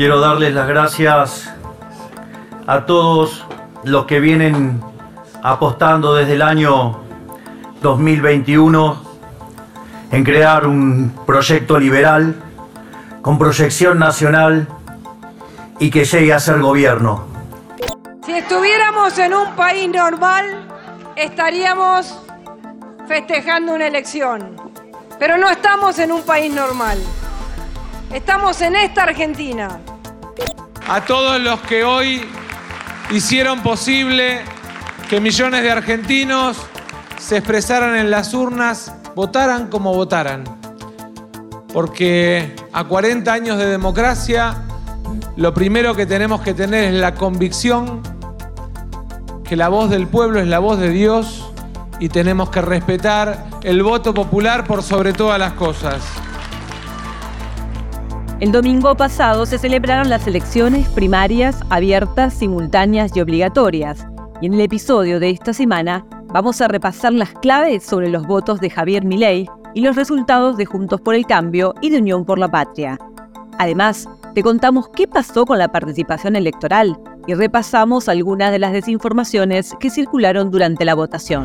Quiero darles las gracias a todos los que vienen apostando desde el año 2021 en crear un proyecto liberal con proyección nacional y que llegue a ser gobierno. Si estuviéramos en un país normal, estaríamos festejando una elección. Pero no estamos en un país normal. Estamos en esta Argentina. A todos los que hoy hicieron posible que millones de argentinos se expresaran en las urnas, votaran como votaran. Porque a 40 años de democracia, lo primero que tenemos que tener es la convicción que la voz del pueblo es la voz de Dios y tenemos que respetar el voto popular por sobre todas las cosas. El domingo pasado se celebraron las elecciones primarias abiertas, simultáneas y obligatorias. Y en el episodio de esta semana vamos a repasar las claves sobre los votos de Javier Milei y los resultados de Juntos por el Cambio y de Unión por la Patria. Además, te contamos qué pasó con la participación electoral y repasamos algunas de las desinformaciones que circularon durante la votación.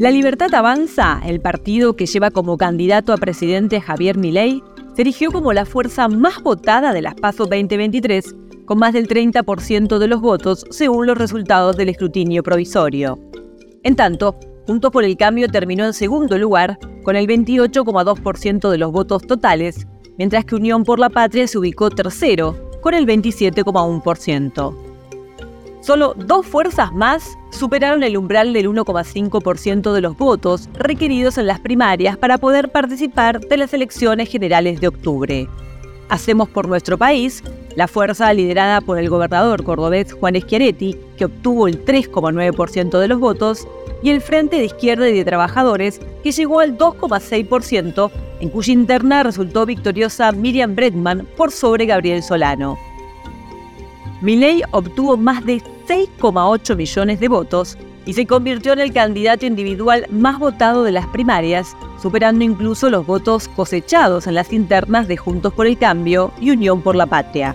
La Libertad Avanza, el partido que lleva como candidato a presidente Javier Milei, se erigió como la fuerza más votada de las PASO 2023, con más del 30% de los votos según los resultados del escrutinio provisorio. En tanto, Juntos por el Cambio terminó en segundo lugar, con el 28,2% de los votos totales, mientras que Unión por la Patria se ubicó tercero, con el 27,1%. Solo dos fuerzas más superaron el umbral del 1,5% de los votos requeridos en las primarias para poder participar de las elecciones generales de octubre. Hacemos por nuestro país, la fuerza liderada por el gobernador cordobés Juan Schiaretti, que obtuvo el 3,9% de los votos, y el Frente de Izquierda y de Trabajadores, que llegó al 2,6%, en cuya interna resultó victoriosa Miriam Bregman por sobre Gabriel Solano. Milei obtuvo más de 6,8 millones de votos y se convirtió en el candidato individual más votado de las primarias, superando incluso los votos cosechados en las internas de Juntos por el Cambio y Unión por la Patria.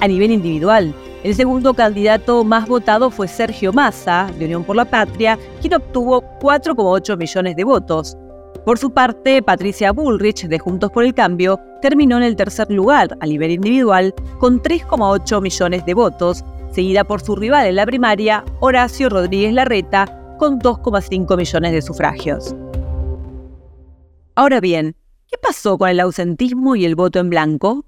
A nivel individual, el segundo candidato más votado fue Sergio Massa, de Unión por la Patria, quien obtuvo 4,8 millones de votos, por su parte, Patricia Bullrich, de Juntos por el Cambio, terminó en el tercer lugar a nivel individual con 3,8 millones de votos, seguida por su rival en la primaria, Horacio Rodríguez Larreta, con 2,5 millones de sufragios. Ahora bien, ¿qué pasó con el ausentismo y el voto en blanco?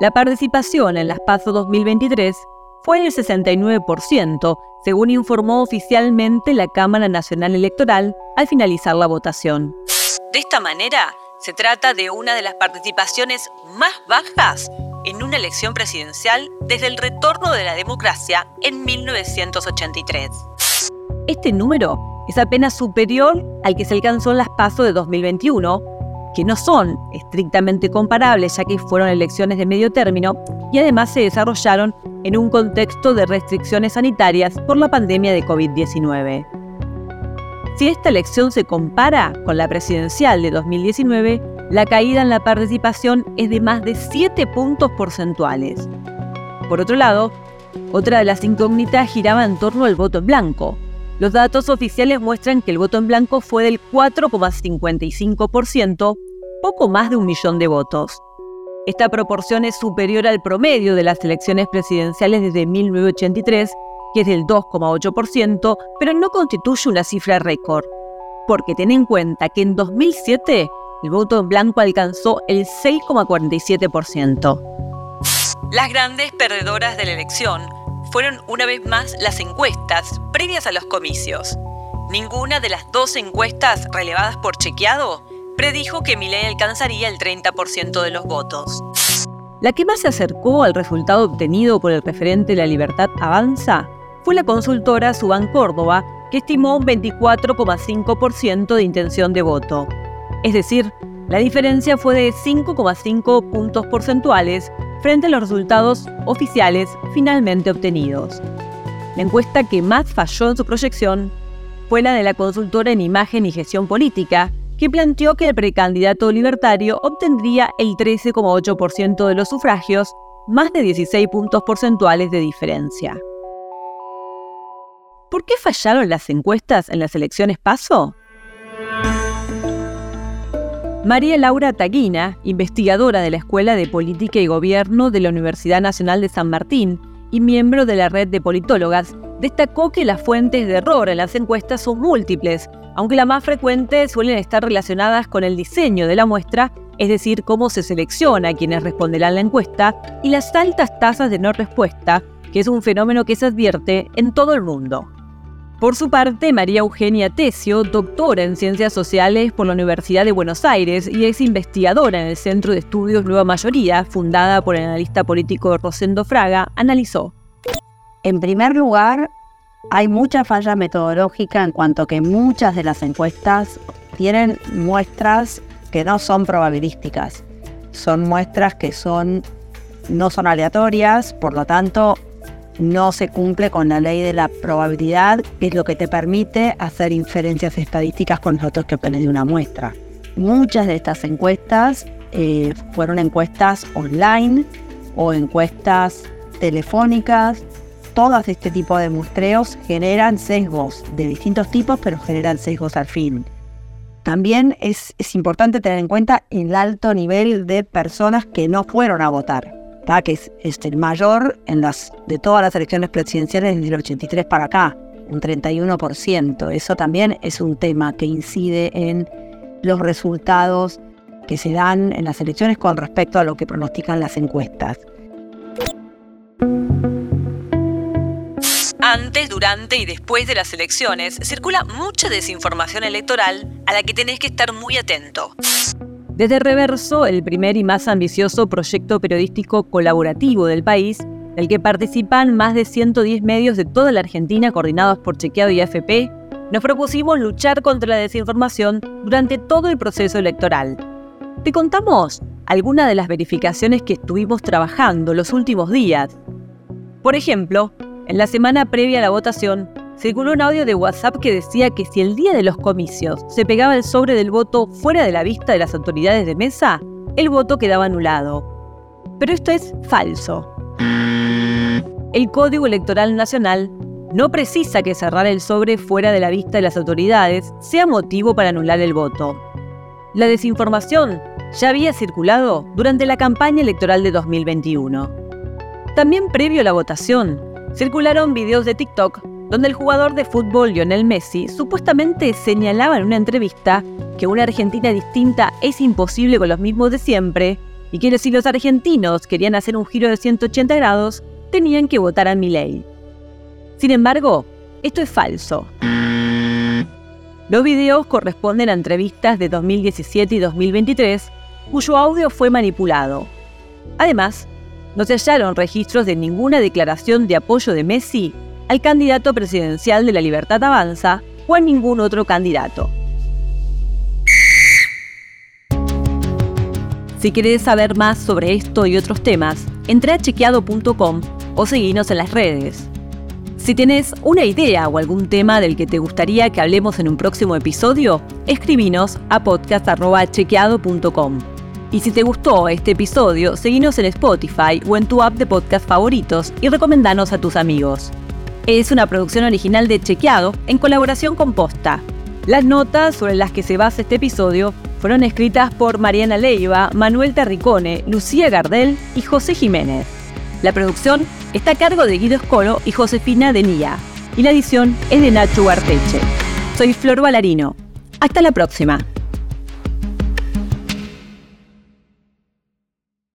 La participación en las PASO 2023 fue del 69%, según informó oficialmente la Cámara Nacional Electoral al finalizar la votación. De esta manera, se trata de una de las participaciones más bajas en una elección presidencial desde el retorno de la democracia en 1983. Este número es apenas superior al que se alcanzó en las PASO de 2021, que no son estrictamente comparables ya que fueron elecciones de medio término y además se desarrollaron en un contexto de restricciones sanitarias por la pandemia de COVID-19. Si esta elección se compara con la presidencial de 2019, la caída en la participación es de más de 7 puntos porcentuales. Por otro lado, otra de las incógnitas giraba en torno al voto en blanco. Los datos oficiales muestran que el voto en blanco fue del 4,55%, poco más de un millón de votos. Esta proporción es superior al promedio de las elecciones presidenciales desde 1983, que es del 2,8%, pero no constituye una cifra récord, porque ten en cuenta que en 2007 el voto en blanco alcanzó el 6,47%. Las grandes perdedoras de la elección fueron una vez más las encuestas previas a los comicios. ninguna de las dos encuestas relevadas por chequeado predijo que Milei alcanzaría el 30% de los votos. La que más se acercó al resultado obtenido por el referente La Libertad Avanza fue la consultora Suban Córdoba, que estimó un 24,5% de intención de voto. Es decir, la diferencia fue de 5,5 puntos porcentuales frente a los resultados oficiales finalmente obtenidos. La encuesta que más falló en su proyección fue la de la consultora en imagen y gestión política, que planteó que el precandidato libertario obtendría el 13,8% de los sufragios, más de 16 puntos porcentuales de diferencia. ¿Por qué fallaron las encuestas en las elecciones PASO? María Laura Taguina, investigadora de la Escuela de Política y Gobierno de la Universidad Nacional de San Martín y miembro de la red de politólogas, destacó que las fuentes de error en las encuestas son múltiples, aunque las más frecuentes suelen estar relacionadas con el diseño de la muestra, es decir, cómo se selecciona a quienes responderán la encuesta, y las altas tasas de no respuesta, que es un fenómeno que se advierte en todo el mundo. Por su parte, María Eugenia Tesio, doctora en Ciencias Sociales por la Universidad de Buenos Aires y ex investigadora en el Centro de Estudios Nueva Mayoría, fundada por el analista político Rosendo Fraga, analizó. En primer lugar, hay mucha falla metodológica en cuanto que muchas de las encuestas tienen muestras que no son probabilísticas. Son muestras que son no son aleatorias, por lo tanto no se cumple con la ley de la probabilidad, que es lo que te permite hacer inferencias estadísticas con los datos que obtienes de una muestra. Muchas de estas encuestas eh, fueron encuestas online o encuestas telefónicas todas este tipo de muestreos generan sesgos de distintos tipos, pero generan sesgos al fin. También es, importante tener en cuenta el alto nivel de personas que no fueron a votar, que es, el mayor en las, de todas las elecciones presidenciales desde el 83 para acá, un 31%. Eso también es un tema que incide en los resultados que se dan en las elecciones con respecto a lo que pronostican las encuestas. Antes, durante y después de las elecciones circula mucha desinformación electoral a la que tenés que estar muy atento. Desde Reverso, el primer y más ambicioso proyecto periodístico colaborativo del país, del que participan más de 110 medios de toda la Argentina coordinados por Chequeado y AFP, nos propusimos luchar contra la desinformación durante todo el proceso electoral. Te contamos algunas de las verificaciones que estuvimos trabajando los últimos días. Por ejemplo, en la semana previa a la votación, circuló un audio de WhatsApp que decía que si el día de los comicios se pegaba el sobre del voto fuera de la vista de las autoridades de mesa, el voto quedaba anulado. Pero esto es falso. El Código Electoral Nacional no precisa que cerrar el sobre fuera de la vista de las autoridades sea motivo para anular el voto. La desinformación ya había circulado durante la campaña electoral de 2021. También previo a la votación, circularon videos de TikTok donde el jugador de fútbol Lionel Messi supuestamente señalaba en una entrevista que una Argentina distinta es imposible con los mismos de siempre y que si los argentinos querían hacer un giro de 180 grados, tenían que votar a Milei. Sin embargo, esto es falso. Los videos corresponden a entrevistas de 2017 y 2023, cuyo audio fue manipulado. Además, no se hallaron registros de ninguna declaración de apoyo de Messi al candidato presidencial de la Libertad Avanza o a ningún otro candidato. Si querés saber más sobre esto y otros temas, entra a chequeado.com o seguinos en las redes. Si tenés una idea o algún tema del que te gustaría que hablemos en un próximo episodio, escribinos a podcast.chequeado.com. Y si te gustó este episodio, seguinos en Spotify o en tu app de podcast favoritos y recomendanos a tus amigos. Es una producción original de Chequeado en colaboración con Posta. Las notas sobre las que se basa este episodio fueron escritas por Mariana Leiva, Manuel Terricone, Lucía Gardel y José Jiménez. La producción está a cargo de Guido Escolo y Josefina Denía. Y la edición es de Nacho Arteche. Soy Flor Valarino. Hasta la próxima.